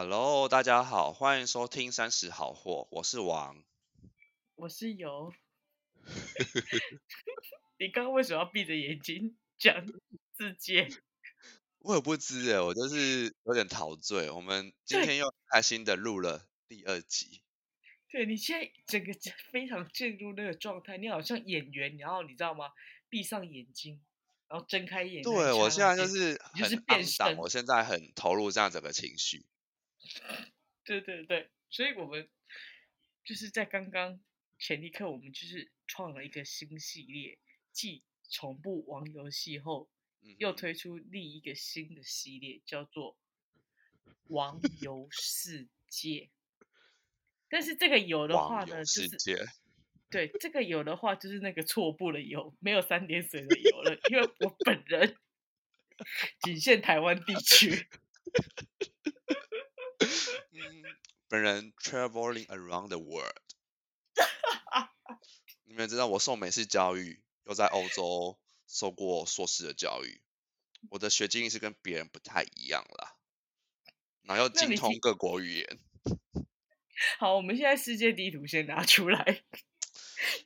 Hello，大家好，欢迎收听三十好货，我是王。我是有。你刚刚为什么要闭着眼睛讲自己？我也不知哎，我就是有点陶醉。我们今天又开心的录了第二集。对你现在整个非常进入那个状态，你好像演员，然后你知道吗？闭上眼睛，然后睁开眼。对我现在就是就是变身，我现在很投入这样整个情绪。对对对，所以我们就是在刚刚前一刻，我们就是创了一个新系列，继从不玩游戏后，又推出另一个新的系列，叫做网游世界。但是这个有的话呢，就是对这个有的话就是那个错步的有，没有三点水的有了，因为我本人 仅限台湾地区。本人 traveling around the world。你们知道我受美式教育，又在欧洲受过硕士的教育，我的学经历是跟别人不太一样啦，然后又精通各国语言。好，我们现在世界地图先拿出来。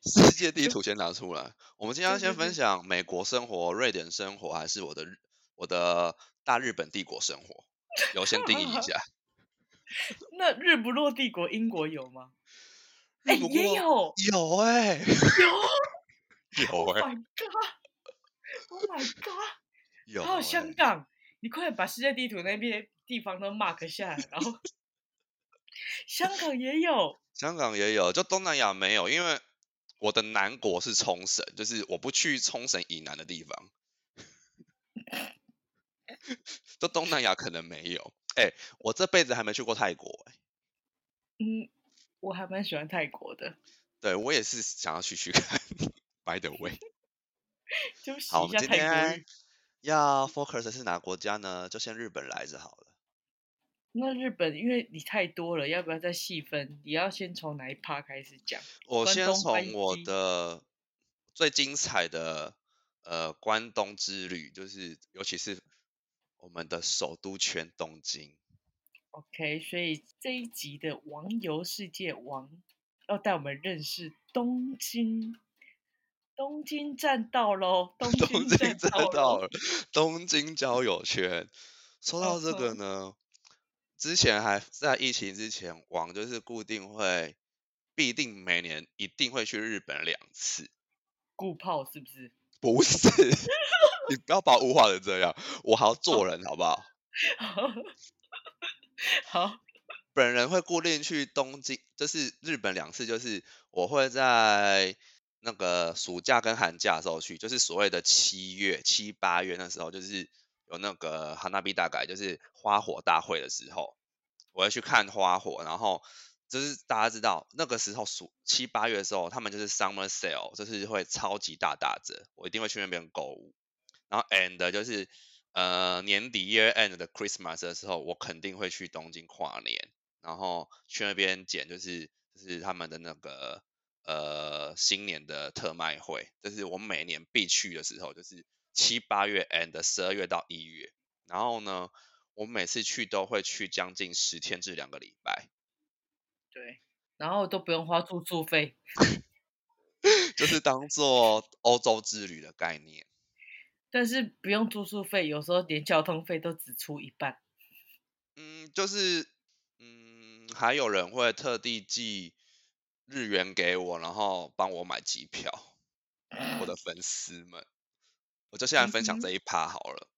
世界地图先拿出来。我们今天先分享美国生活、瑞典生活，还是我的我的大日本帝国生活？有先定义一下。那日不落帝国英国有吗？哎，也有，有哎，有，有哎。Oh my god！Oh my god！有。还有香港，你快点把世界地图那边地方都 mark 下来，然后香港也有，香港也有，就东南亚没有，因为我的南国是冲绳，就是我不去冲绳以南的地方，就东南亚可能没有。哎，我这辈子还没去过泰国哎。嗯，我还蛮喜欢泰国的。对，我也是想要去去看。By the way，好，我们今天要 focus 是哪国家呢？就先日本来着好了。那日本，因为你太多了，要不要再细分？你要先从哪一趴开始讲？我先从我的最精彩的呃关东之旅，就是尤其是。我们的首都圈东京，OK，所以这一集的网游世界王要带我们认识东京，东京站到喽，东京站到了，东京交友圈。说到这个呢，之前还在疫情之前，王就是固定会必定每年一定会去日本两次，固炮是不是？不是。你不要把我物化成这样，我还要做人，好不好？好。本人会固定去东京，就是日本两次，就是我会在那个暑假跟寒假的时候去，就是所谓的七月、七八月那时候，就是有那个哈纳比大概就是花火大会的时候，我会去看花火，然后就是大家知道那个时候暑七八月的时候，他们就是 summer sale，就是会超级大打折，我一定会去那边购物。然后 and 就是呃年底 year end 的 Christmas 的时候，我肯定会去东京跨年，然后去那边捡就是就是他们的那个呃新年的特卖会，这是我每年必去的时候，就是七八月 and 十二月到一月。然后呢，我每次去都会去将近十天至两个礼拜。对，然后都不用花住宿费，就是当做欧洲之旅的概念。但是不用住宿费，有时候连交通费都只出一半。嗯，就是，嗯，还有人会特地寄日元给我，然后帮我买机票。我的粉丝们，我就现在分享这一趴好了。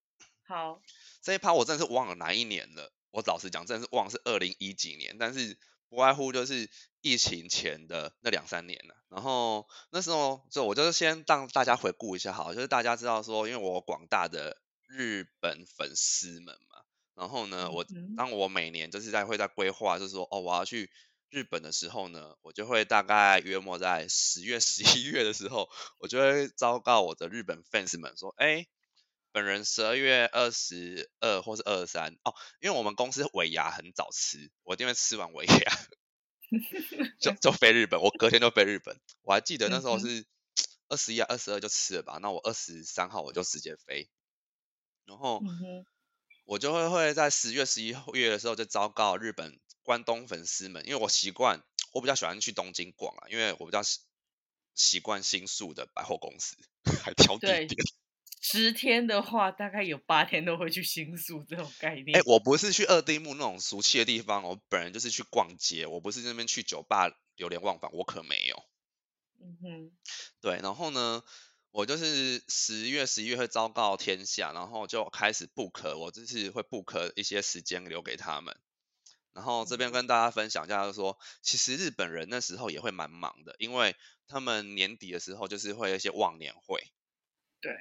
好，这一趴我真的是忘了哪一年了。我老实讲，真的是忘了是二零一几年，但是。不外乎就是疫情前的那两三年了，然后那时候就我就是先让大家回顾一下，好，就是大家知道说，因为我广大的日本粉丝们嘛，然后呢，我当我每年就是在会在规划，就是说，哦，我要去日本的时候呢，我就会大概约莫在十月、十一月的时候，我就会昭告我的日本 fans 们说，哎。本人十二月二十二或是二十三哦，因为我们公司尾牙很早吃，我一定会吃完尾牙，就 就飞日本。我隔天就飞日本，我还记得那时候是二十一、二十二就吃了吧。那我二十三号我就直接飞，然后我就会会在十月、十一月的时候就昭告日本关东粉丝们，因为我习惯，我比较喜欢去东京逛啊，因为我比较习习惯新宿的百货公司，还挑地点。十天的话，大概有八天都会去新宿这种概念。哎，我不是去二丁目那种俗气的地方，我本人就是去逛街，我不是那边去酒吧流连忘返，我可没有。嗯哼，对，然后呢？我就是十月、十一月会昭告天下，然后就开始 book，我就是会 book 一些时间留给他们。然后这边跟大家分享一下，就是说，其实日本人那时候也会蛮忙的，因为他们年底的时候就是会有一些忘年会。对。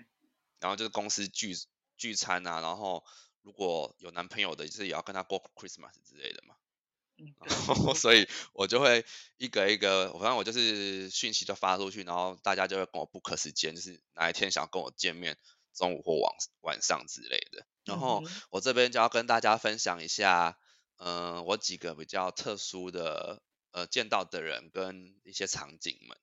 然后就是公司聚聚餐啊，然后如果有男朋友的，就是也要跟他过 Christmas 之类的嘛。然后，所以我就会一个一个，反正我就是讯息就发出去，然后大家就会跟我 book 时间，就是哪一天想跟我见面，中午或晚晚上之类的。然后我这边就要跟大家分享一下，嗯，我几个比较特殊的呃见到的人跟一些场景们，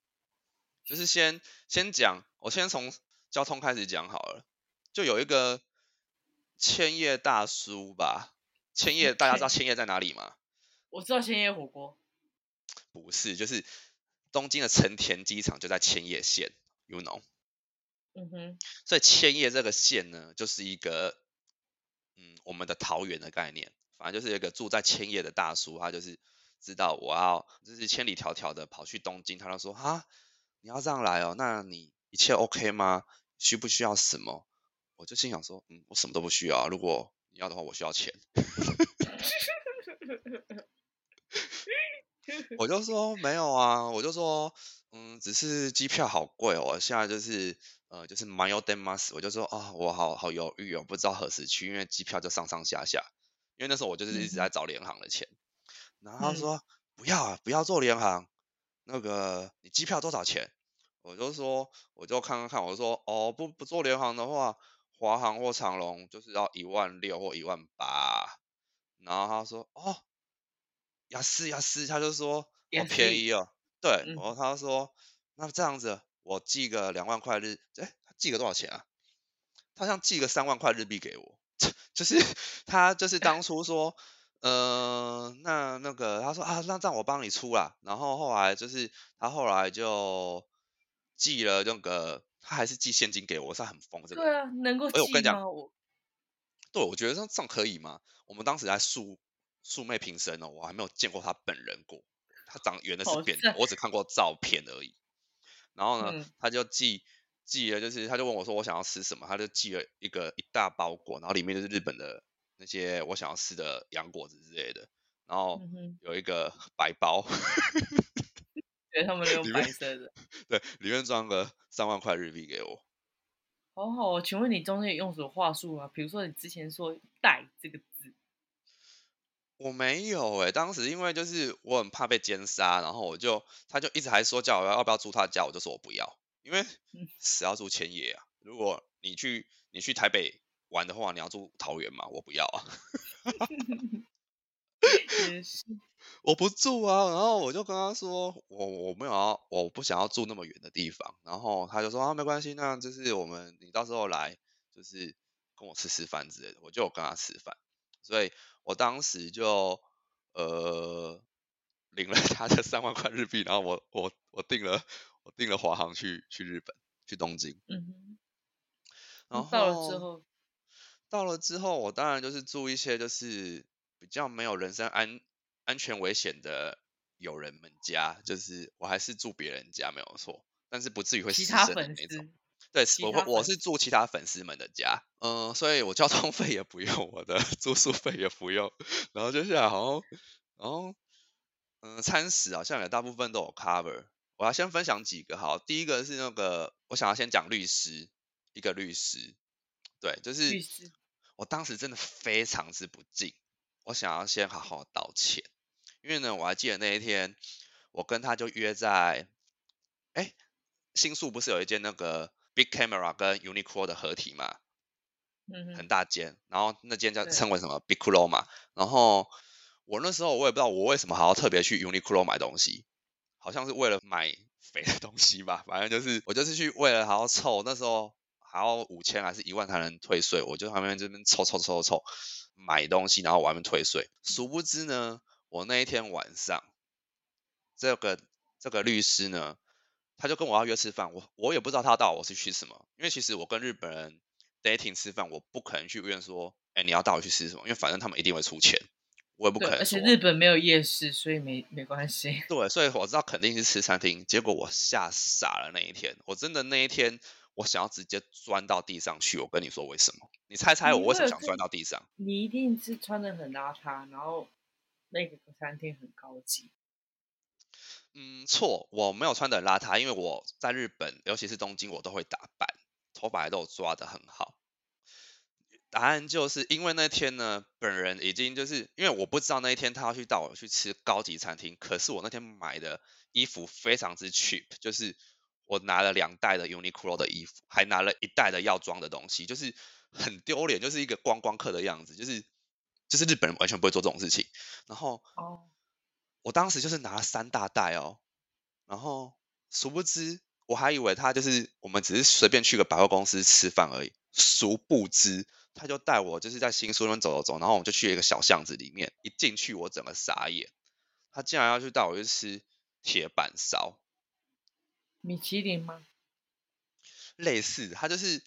就是先先讲，我先从交通开始讲好了，就有一个千叶大叔吧，千叶大家知道千叶在哪里吗？我知道千叶火锅，不是，就是东京的成田机场就在千叶县，you know？嗯哼，所以千叶这个县呢，就是一个，嗯，我们的桃园的概念，反正就是一个住在千叶的大叔，他就是知道我要，就是千里迢迢的跑去东京，他就说，哈，你要这样来哦，那你一切 OK 吗？需不需要什么？我就心想说，嗯，我什么都不需要，如果你要的话，我需要钱。我就说没有啊，我就说，嗯，只是机票好贵哦，现在就是呃，就是蛮有 demas，我就说啊，我好好犹豫哦，不知道何时去，因为机票就上上下下，因为那时候我就是一直在找联航的钱，然后他说不要啊，不要做联航，那个你机票多少钱？我就说我就看看看，我说哦不不做联航的话，华航或长龙就是要一万六或一万八，然后他说哦。雅思雅思，他就说好便宜哦，对，然后他说那这样子我寄个两万块日，哎，寄个多少钱啊？他像寄个三万块日币给我，就是他就是当 初说，呃，那那个他说啊，那这样我帮你出啦，然后后来就是他后来就寄了那个，他还是寄现金给我，是很疯这个。对啊，能够寄吗？我，对，我觉得这这样可以吗？我们当时在素。素昧平生哦，我还没有见过他本人过。他长圆的是扁的，我只看过照片而已。然后呢，他就寄寄了，就是他就问我说我想要吃什么，他就寄了一个一大包裹，然后里面就是日本的那些我想要吃的洋果子之类的。然后有一个 白包，对他们用 白色的，对，里面装个三万块日币给我。好好，请问你中间用什么话术啊？比如说你之前说“带”这个字。我没有哎，当时因为就是我很怕被奸杀，然后我就他就一直还说叫我要不要住他家，我就说我不要，因为死要住千叶啊。如果你去你去台北玩的话，你要住桃园嘛，我不要啊。我不住啊，然后我就跟他说我我没有要我不想要住那么远的地方，然后他就说啊没关系，那就是我们你到时候来就是跟我吃吃饭之类的，我就跟他吃饭，所以。我当时就呃领了他的三万块日币，然后我我我订了我订了华航去去日本去东京。嗯然后到了之后，到了之后，我当然就是住一些就是比较没有人身安安全危险的友人们家，就是我还是住别人家没有错，但是不至于会失身的那种。对，我我是住其他粉丝们的家，嗯，所以我交通 费也不用，我的住宿费也不用，然后接下来好像，然后，嗯，餐食好像也大部分都有 cover。我要先分享几个，好，第一个是那个，我想要先讲律师，一个律师，对，就是律师，我当时真的非常之不敬，我想要先好好道歉，因为呢，我还记得那一天，我跟他就约在，哎，新宿不是有一间那个。Big Camera 跟 Uniqlo 的合体嘛，嗯，很大间，然后那间叫称为什么？Big Clo 嘛，然后我那时候我也不知道我为什么还要特别去 Uniqlo 买东西，好像是为了买 肥的东西吧，反正就是我就是去为了还要凑，那时候还要五千还是一万才能退税，我就在旁边这边凑凑凑凑买东西，然后外面退税。殊不知呢，我那一天晚上，这个这个律师呢，他就跟我要约吃饭，我我也不知道他带我是去什么，因为其实我跟日本人 dating 吃饭，我不可能去约说，哎，你要带我去吃什么，因为反正他们一定会出钱。我也不可能，而且日本没有夜市，所以没没关系。对，所以我知道肯定是吃餐厅。结果我吓傻了那一天，我真的那一天，我想要直接钻到地上去。我跟你说为什么？你猜猜我为什么想钻到地上？你一定是穿的很邋遢，然后那个餐厅很高级。嗯，错，我没有穿的很邋遢，因为我在日本，尤其是东京，我都会打扮，头发都抓的很好。答案就是因为那天呢，本人已经就是因为我不知道那一天他要去带我去吃高级餐厅，可是我那天买的衣服非常之 cheap，就是我拿了两袋的 Uniqlo 的衣服，还拿了一袋的药妆的东西，就是很丢脸，就是一个观光客的样子，就是就是日本人完全不会做这种事情。然后，哦，我当时就是拿了三大袋哦，然后殊不知我还以为他就是我们只是随便去个百货公司吃饭而已，殊不知。他就带我就是在新宿那边走走走，然后我们就去一个小巷子里面，一进去我整个傻眼，他竟然要去带我去吃铁板烧，米其林吗？类似，他就是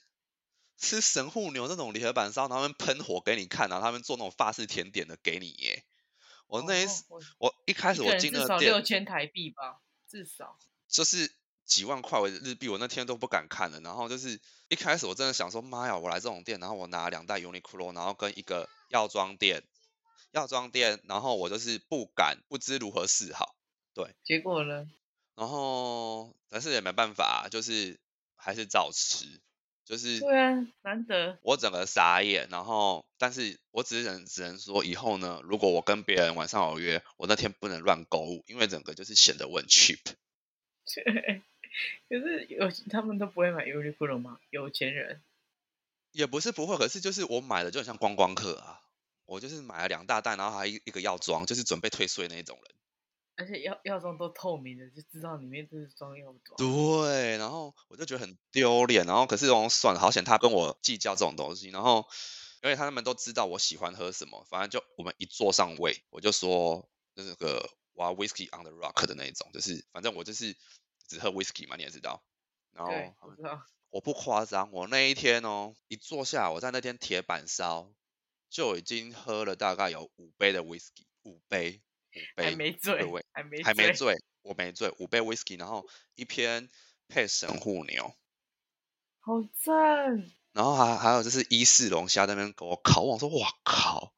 吃神户牛那种铁板烧，然后他们喷火给你看，然后他们做那种法式甜点的给你耶。我那一我一开始我进那个店，六千台币吧，至少就是。几万块为日币，我那天都不敢看了。然后就是一开始我真的想说，妈呀，我来这种店，然后我拿两袋 Uniqlo，然后跟一个药妆店，药妆店，然后我就是不敢，不知如何是好。对，结果呢？然后但是也没办法，就是还是照吃，就是对啊，难得。我整个傻眼，然后但是我只能只能说，以后呢，如果我跟别人晚上有约，我那天不能乱购物，因为整个就是显得我很 cheap。可是有他们都不会买 Uniqlo 吗？有钱人也不是不会，可是就是我买的就很像观光客啊。我就是买了两大袋，然后还一一个药妆，就是准备退税那种人。而且药药妆都透明的，就知道里面就是装药妆。对，然后我就觉得很丢脸，然后可是我算了，好险他跟我计较这种东西。然后因为他们都知道我喜欢喝什么，反正就我们一坐上位，我就说那个哇 Whisky on the Rock 的那一种，就是反正我就是。只喝 whisky 嘛，你也知道。然后我不夸张，我那一天哦，一坐下，我在那天铁板烧就已经喝了大概有五杯的 whisky，五杯，五杯，还没醉，还没还没醉，我没醉，五杯 whisky，然后一篇配神户牛，好赞。然后还还有就是伊势龙虾那边给我烤，我说哇靠。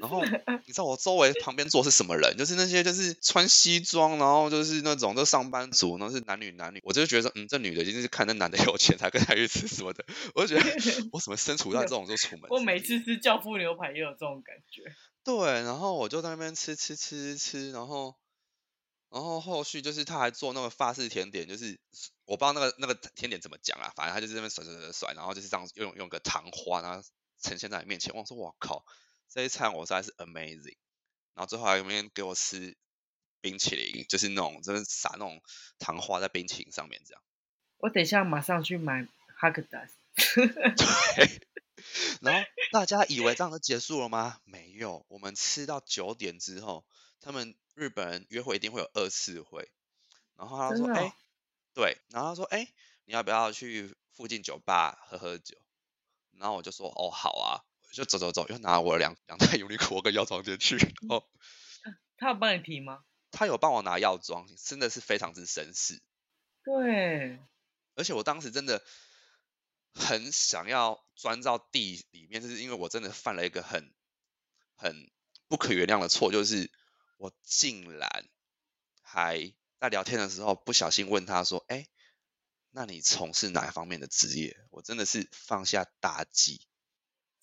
然后 你知道我周围旁边坐是什么人？就是那些就是穿西装，然后就是那种都上班族，然后是男女男女。我就觉得嗯，这女的一定是看那男的有钱才跟他去吃什么的。我就觉得 我怎么身处在这种就出门？我每次吃教父牛排也有这种感觉。对，然后我就在那边吃吃吃吃，然后然后后续就是他还做那个法式甜点，就是我不知道那个那个甜点怎么讲啊，反正他就是那边甩甩甩甩，然后就是这样用用个糖花，然后呈现在你面前。我说我靠！这一餐我实在是 amazing，然后最后还有面给我吃冰淇淋，就是那种就是撒那种糖花在冰淇淋上面这样。我等一下马上去买哈根达斯。对。然后大家以为这样就结束了吗？没有，我们吃到九点之后，他们日本人约会一定会有二次会。然后他说：“哎，对。”然后他说：“哎，你要不要去附近酒吧喝喝酒？”然后我就说：“哦，好啊。”就走走走，又拿我两两袋 尤尼库跟药妆进去。哦，他有帮你提吗？他有帮我拿药妆，真的是非常之绅士。对，而且我当时真的很想要钻到地里面，就是因为我真的犯了一个很很不可原谅的错，就是我竟然还在聊天的时候不小心问他说：“哎，那你从事哪方面的职业？”我真的是放下大忌。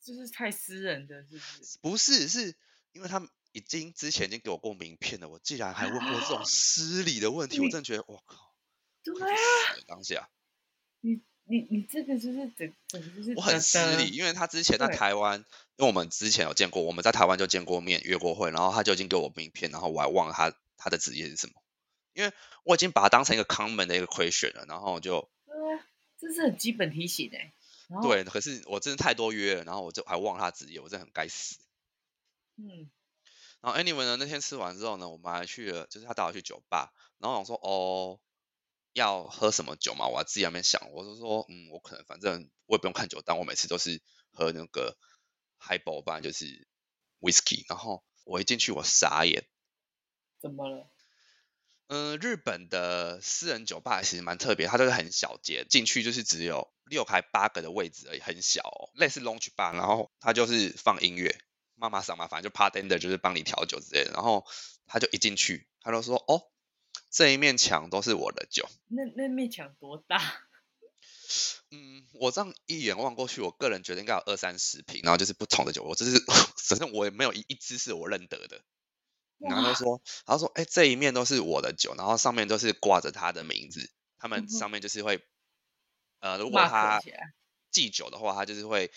就是太私人的，是不是？不是，是因为他们已经之前已经给我过名片了，我竟然还问过这种失礼的问题，我真的觉得我靠，对啊，当下，你你你这个就是整整就是我很失礼，因为他之前在台湾，因为我们之前有见过，我们在台湾就见过面约过会，然后他就已经给我名片，然后我还忘了他他的职业是什么，因为我已经把他当成一个 common 的一个 question 了，然后就，对啊，这是很基本提醒哎。对，可是我真的太多约了，然后我就还忘了他职业，我真的很该死。嗯。然后 anyway 呢，那天吃完之后呢，我们还去了，就是他带我去酒吧，然后我说哦，要喝什么酒嘛？我自己在那边想，我就说嗯，我可能反正我也不用看酒单，我每次都是喝那个 highball 吧，就是 whisky。然后我一进去，我傻眼。怎么了？嗯，日本的私人酒吧其实蛮特别，它都是很小间，进去就是只有六排八个的位置而已，很小，类似 lounge bar，然后它就是放音乐，妈妈桑嘛，反正就 partender 就是帮你调酒之类的，然后他就一进去，他就说哦，这一面墙都是我的酒。那那面墙多大？嗯，我这样一眼望过去，我个人觉得应该有二三十瓶，然后就是不同的酒，我只是 反正我也没有一一支是我认得的。然后他说，他说，哎，这一面都是我的酒，然后上面都是挂着他的名字。他们上面就是会，呃，如果他祭酒的话，他就是会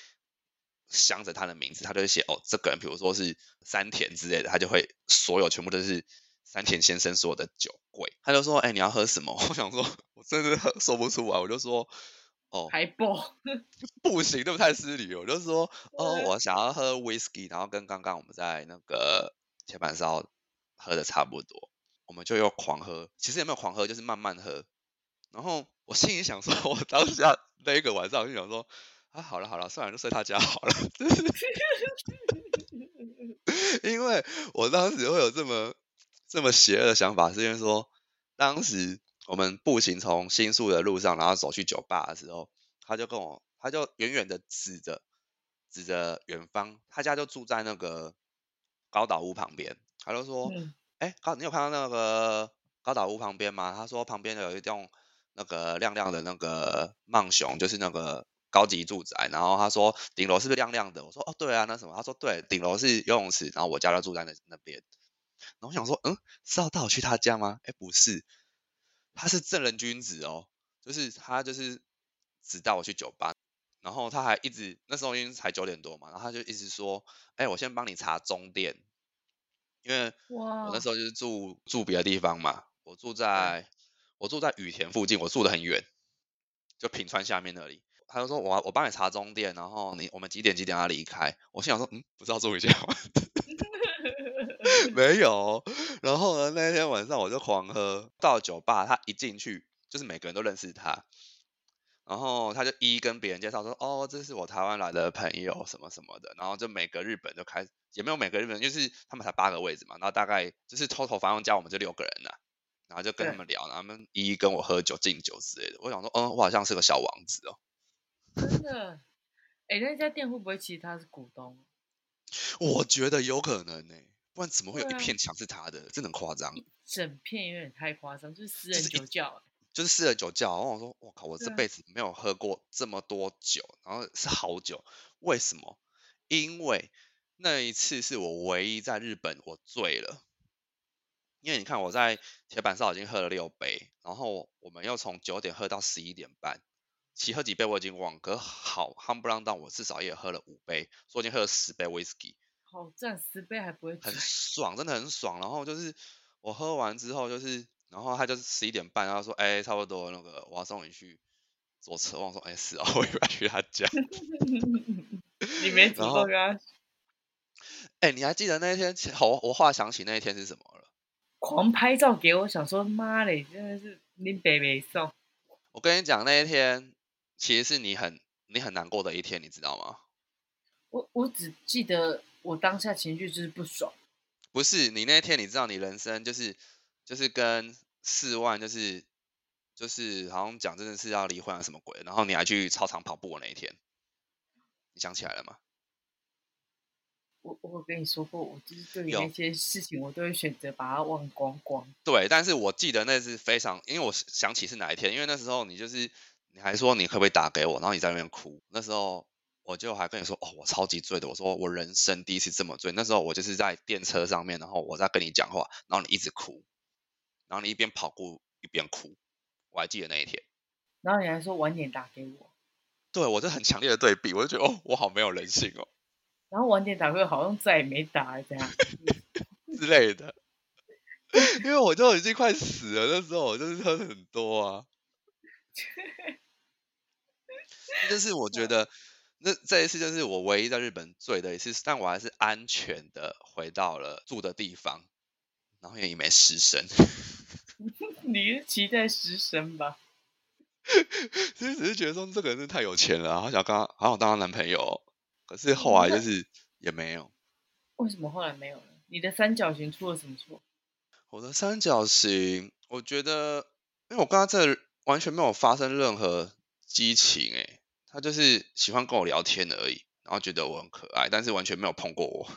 镶着他的名字，他就会写，哦，这个人，比如说是山田之类的，他就会所有全部都是山田先生所有的酒柜。他就说，哎，你要喝什么？我想说，我真的说不出来，我就说，哦，海波，不行，这不太失礼。我就说，哦，我想要喝 whisky，然后跟刚刚我们在那个铁板烧。喝的差不多，我们就又狂喝。其实也没有狂喝，就是慢慢喝。然后我心里想说，我当下那一个晚上就想说，啊，好了好了，算了，就睡他家好了。因为我当时会有这么这么邪恶的想法，是因为说，当时我们步行从新宿的路上，然后走去酒吧的时候，他就跟我，他就远远的指着指着远方，他家就住在那个高岛屋旁边。他就说：“哎，高，你有看到那个高岛屋旁边吗？”他说：“旁边有一栋那个亮亮的那个曼熊，就是那个高级住宅。”然后他说：“顶楼是不是亮亮的？”我说：“哦，对啊，那什么？”他说：“对，顶楼是游泳池，然后我家就住在那那边。”然后我想说：“嗯，是要带我去他家吗？”哎，不是，他是正人君子哦，就是他就是只带我去酒吧，然后他还一直那时候因为才九点多嘛，然后他就一直说：“哎，我先帮你查中电。”因为我那时候就是住住别的地方嘛，我住在我住在羽田附近，我住的很远，就平川下面那里。他就说我我帮你查中电，然后你我们几点几点要离开？我心想说，嗯，不是要住一下吗？没有。然后呢，那天晚上我就狂喝，到酒吧，他一进去就是每个人都认识他。然后他就一一跟别人介绍说，哦，这是我台湾来的朋友，什么什么的。然后就每个日本就开，也没有每个日本，就是他们才八个位置嘛。然后大概就是偷偷反正加我们就六个人了。然后就跟他们聊，然后他们一一跟我喝酒敬酒之类的。我想说，嗯，我好像是个小王子哦。真的？哎，那家店会不会其实他是股东？我觉得有可能呢，不然怎么会有一片墙是他的？真的很夸张。整片有点太夸张，就是私人酒窖。就是私人酒窖，然后我说，我靠，我这辈子没有喝过这么多酒，然后是好酒，为什么？因为那一次是我唯一在日本我醉了，因为你看我在铁板烧已经喝了六杯，然后我们又从九点喝到十一点半，其喝几杯我已经忘，可好夯不啷当，我至少也喝了五杯，说已经喝了十杯 whisky，好赞，十杯还不会很爽，真的很爽，然后就是我喝完之后就是。然后他就是十一点半，然后说：“哎，差不多那个，我要送你去坐车。”我说：“哎，是啊，我以为去他家。”你没主动啊？哎，你还记得那一天？我我话想起那一天是什么了？狂拍照给我，想说妈嘞，真的是你北北送。我跟你讲，那一天其实是你很你很难过的一天，你知道吗？我我只记得我当下情绪就是不爽。不是你那天，你知道你人生就是。就是跟四万，就是就是好像讲真的是要离婚啊什么鬼，然后你还去操场跑步那一天，你想起来了吗？我我跟你说过，我就是对于那些事情，我都会选择把它忘光光。对，但是我记得那是非常，因为我想起是哪一天，因为那时候你就是你还说你可不可以打给我，然后你在那边哭，那时候我就还跟你说哦，我超级醉的，我说我人生第一次这么醉，那时候我就是在电车上面，然后我在跟你讲话，然后你一直哭。然后你一边跑步一边哭，我还记得那一天。然后你还说晚点打给我。对，我就很强烈的对比，我就觉得哦，我好没有人性哦。然后晚点打给我，好像再也没打这样 之类的。因为我就已经快死了，那时候我就是喝很多啊。但是我觉得那这一次就是我唯一在日本醉的一次，但我还是安全的回到了住的地方，然后也没失身。你是期待失身吧？其实只是觉得说这个人是太有钱了，好想跟他，好想当他男朋友。可是后来就是也没有。为什么后来没有了？你的三角形出了什么错？我的三角形，我觉得，因为我刚刚这完全没有发生任何激情，哎，他就是喜欢跟我聊天而已，然后觉得我很可爱，但是完全没有碰过我。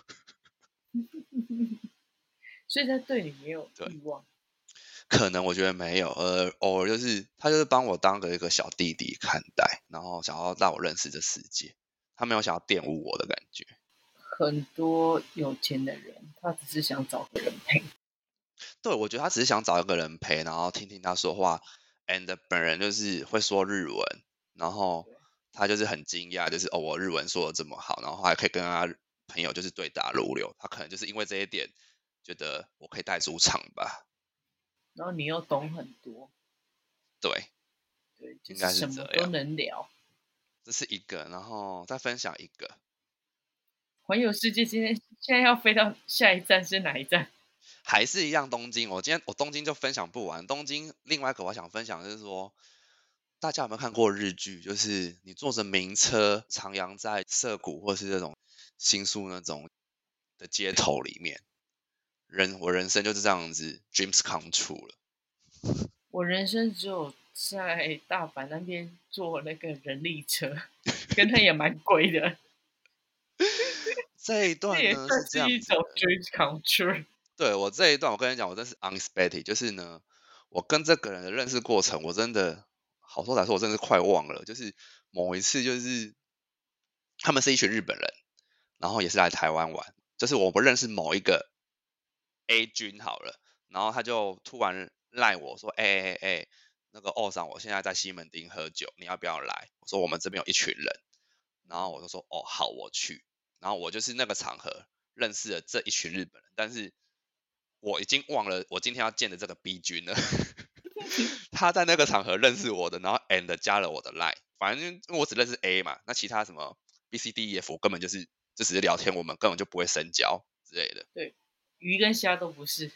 所以他对你没有欲望。可能我觉得没有，呃，偶尔就是他就是帮我当个一个小弟弟看待，然后想要让我认识这世界，他没有想要玷污我的感觉。很多有钱的人，他只是想找个人陪。对，我觉得他只是想找一个人陪，然后听听他说话。And 本人就是会说日文，然后他就是很惊讶，就是哦，我日文说的这么好，然后还可以跟他朋友就是对答如流。他可能就是因为这一点，觉得我可以带主场吧。然后你又懂很多，对，对，应该是这样，都能聊。这是一个，然后再分享一个。环游世界，今天现在要飞到下一站是哪一站？还是一样东京。我今天我东京就分享不完。东京另外一个我想分享就是说，大家有没有看过日剧？就是你坐着名车徜徉在涩谷或是这种新宿那种的街头里面。人，我人生就是这样子，dreams come true 了。我人生只有在大阪那边坐那个人力车，跟他也蛮贵的。这一段呢是这样子。dreams come true。对我这一段，我跟你讲，我真是 unexpected，就是呢，我跟这个人的认识过程，我真的好说歹说，我真的是快忘了。就是某一次，就是他们是一群日本人，然后也是来台湾玩，就是我不认识某一个。A 君好了，然后他就突然赖我说：“哎哎哎，那个二上，我现在在西门町喝酒，你要不要来？”我说：“我们这边有一群人。”然后我就说：“哦，好，我去。”然后我就是那个场合认识了这一群日本人，但是我已经忘了我今天要见的这个 B 君了。他在那个场合认识我的，然后 and 加了我的 line，反正因为我只认识 A 嘛，那其他什么 B、C、D、E、F 根本就是就只是聊天，我们根本就不会深交之类的。对。鱼跟虾都不是，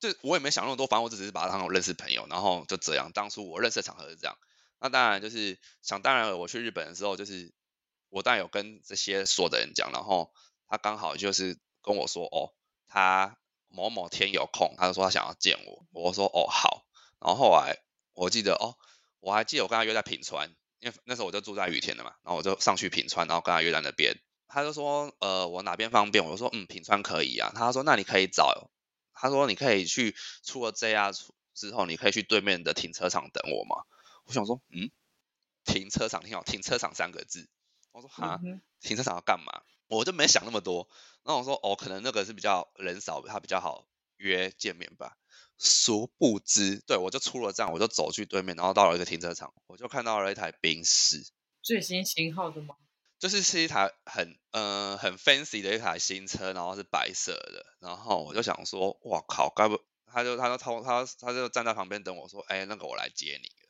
就我也没想那么多，反正我只是把他当成认识朋友，然后就这样。当初我认识的场合是这样，那当然就是想当然，我去日本的时候，就是我当然有跟这些所的人讲，然后他刚好就是跟我说，哦，他某某天有空，他就说他想要见我，我说哦好，然后后来我记得哦，我还记得我跟他约在品川，因为那时候我就住在羽田的嘛，然后我就上去品川，然后跟他约在那边。他就说，呃，我哪边方便？我就说，嗯，品川可以啊。他说，那你可以找，他说你可以去出了 JR 之后，你可以去对面的停车场等我嘛。我想说，嗯，停车场挺好，停车场三个字。我说，哈，停车场要干嘛？我就没想那么多。那我说，哦，可能那个是比较人少，他比较好约见面吧。殊不知，对我就出了站，我就走去对面，然后到了一个停车场，我就看到了一台宾士，最新型号的吗？就是是一台很呃很 fancy 的一台新车，然后是白色的，然后我就想说，哇靠，该不他就他就他他他就站在旁边等我说，哎，那个我来接你了。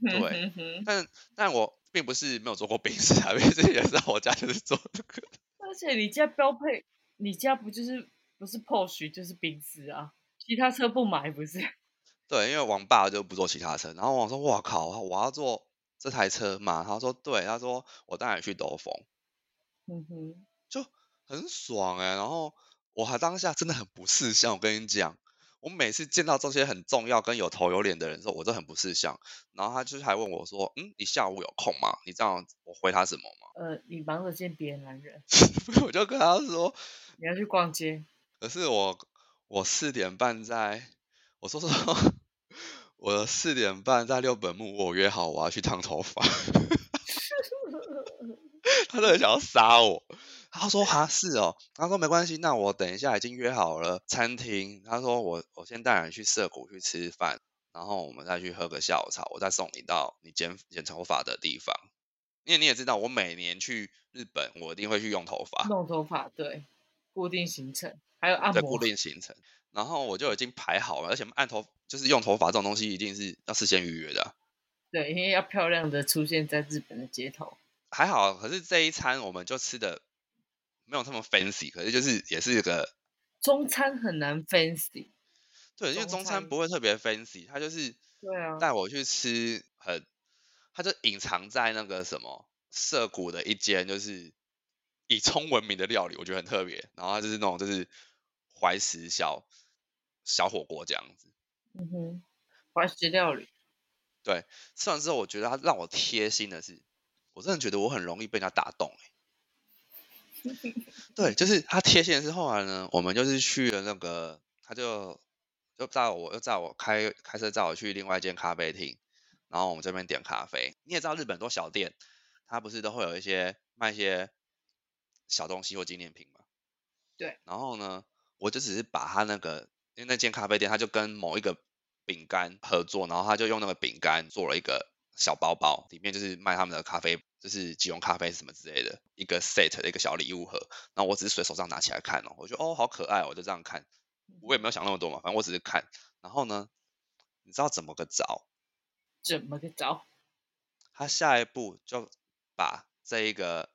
对，但但我并不是没有坐过宾士啊，因为这也是我家就是坐这个。而且你家标配，你家不就是不是 Porsche 就是宾士啊？其他车不买不是？对，因为王爸就不坐其他车，然后我说，哇靠，我要坐。这台车嘛，他说对，他说我带你去兜风，嗯哼，就很爽哎。然后我还当下真的很不识相，我跟你讲，我每次见到这些很重要跟有头有脸的人时候，我都很不识相。然后他就是还问我说，嗯，你下午有空吗？你这样我回他什么吗？呃，你忙着见别的男人，我就跟他说你要去逛街。可是我我四点半在，我说说。我四点半在六本木，我约好我要去烫头发。他都很想要杀我。他说：“哈是哦。”他说：“没关系，那我等一下已经约好了餐厅。”他说：“我我先带你去涩谷去吃饭，然后我们再去喝个下午茶，我再送你到你剪剪头发的地方。因为你也知道，我每年去日本，我一定会去用头发。弄头发对，固定行程还有按摩固定行程。然后我就已经排好了，而且按头。就是用头发这种东西，一定是要事先预约的。对，因为要漂亮的出现在日本的街头。还好，可是这一餐我们就吃的没有那么 fancy，可是就是也是一个中餐很难 fancy。对，因为中餐不会特别 fancy，他就是对啊，带我去吃很，他就隐藏在那个什么涩谷的一间就是以葱闻名的料理，我觉得很特别。然后就是那种就是怀石小小火锅这样子。嗯哼，怀石料理。对，吃完之后我觉得他让我贴心的是，我真的觉得我很容易被他打动哎。对，就是他贴心的是后来呢，我们就是去了那个，他就就载我又载我开开车载我去另外一间咖啡厅，然后我们这边点咖啡。你也知道日本多小店，他不是都会有一些卖一些小东西或纪念品嘛？对。然后呢，我就只是把他那个，因为那间咖啡店他就跟某一个。饼干合作，然后他就用那个饼干做了一个小包包，里面就是卖他们的咖啡，就是即溶咖啡什么之类的一个 set 的一个小礼物盒。然后我只是随手上拿起来看哦，我觉得哦好可爱，我就这样看，我也没有想那么多嘛，反正我只是看。然后呢，你知道怎么个着？怎么个着？他下一步就把这一个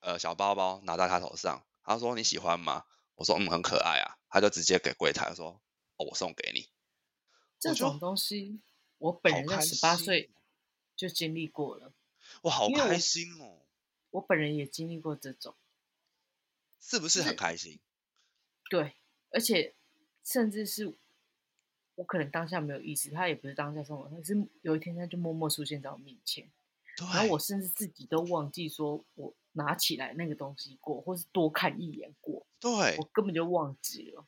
呃小包包拿在他头上，他说你喜欢吗？我说嗯很可爱啊，他就直接给柜台说哦我送给你。这种东西，我本人在十八岁就经历过了。哇，好开心哦！我本人也经历过这种，是不是很开心？对，而且甚至是我可能当下没有意识，他也不是当下送我，他是有一天他就默默出现在我面前，然后我甚至自己都忘记说我拿起来那个东西过，或是多看一眼过，对我根本就忘记了。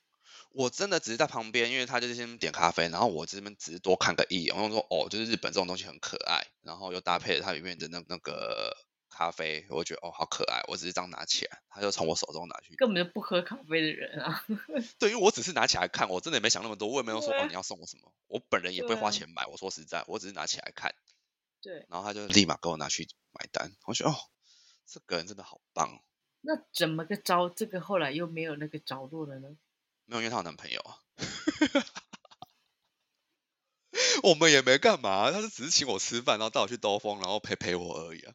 我真的只是在旁边，因为他就是先点咖啡，然后我这边只是多看个一眼，我说哦，就是日本这种东西很可爱，然后又搭配它里面的那那个咖啡，我觉得哦好可爱，我只是这样拿起来，他就从我手中拿去，根本就不喝咖啡的人啊。对，因为我只是拿起来看，我真的也没想那么多，我也没有说哦你要送我什么，我本人也不会花钱买，我说实在，我只是拿起来看，对，然后他就立马给我拿去买单，我觉得哦，这个人真的好棒。那怎么个招？这个后来又没有那个着落了呢？没有，因为她有男朋友啊。我们也没干嘛，他是只是请我吃饭，然后带我去兜风，然后陪陪我而已啊。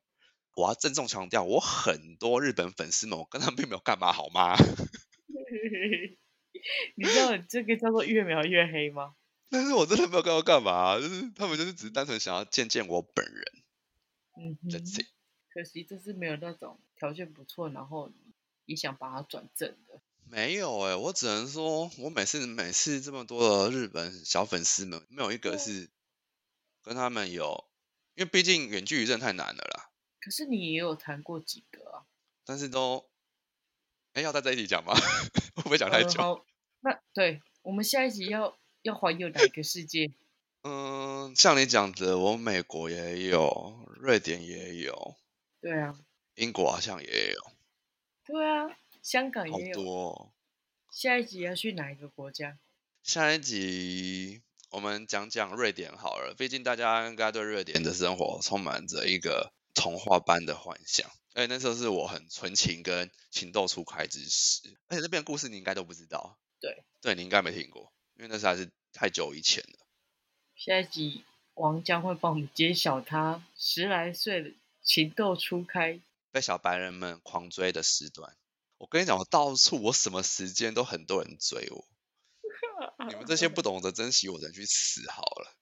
我要郑重强调，我很多日本粉丝们，我跟他们并没有干嘛，好吗？你知道这个叫做越描越黑吗？但是我真的没有跟他干嘛，就是他们就是只是单纯想要见见我本人。嗯，可惜就是没有那种条件不错，然后也想把它转正的。没有哎，我只能说，我每次每次这么多的日本小粉丝们，没有一个是跟他们有，因为毕竟远距离真的太难了啦。可是你也有谈过几个啊？但是都，哎，要在这一集讲吗？会不会讲太久？那对我们下一集要要环游哪一个世界？嗯，像你讲的，我美国也有，瑞典也有，对啊，英国好像也有，对啊。香港也有多。下一集要去哪一个国家？下一集我们讲讲瑞典好了，毕竟大家应该对瑞典的生活充满着一个童话般的幻想。哎，那时候是我很纯情跟情窦初开之时，而且那边故事你应该都不知道。对，对你应该没听过，因为那时候还是太久以前了。下一集王将会帮我们揭晓他十来岁的情窦初开，被小白人们狂追的时段。我跟你讲，我到处，我什么时间都很多人追我。你们这些不 懂得珍惜我的人去死好了。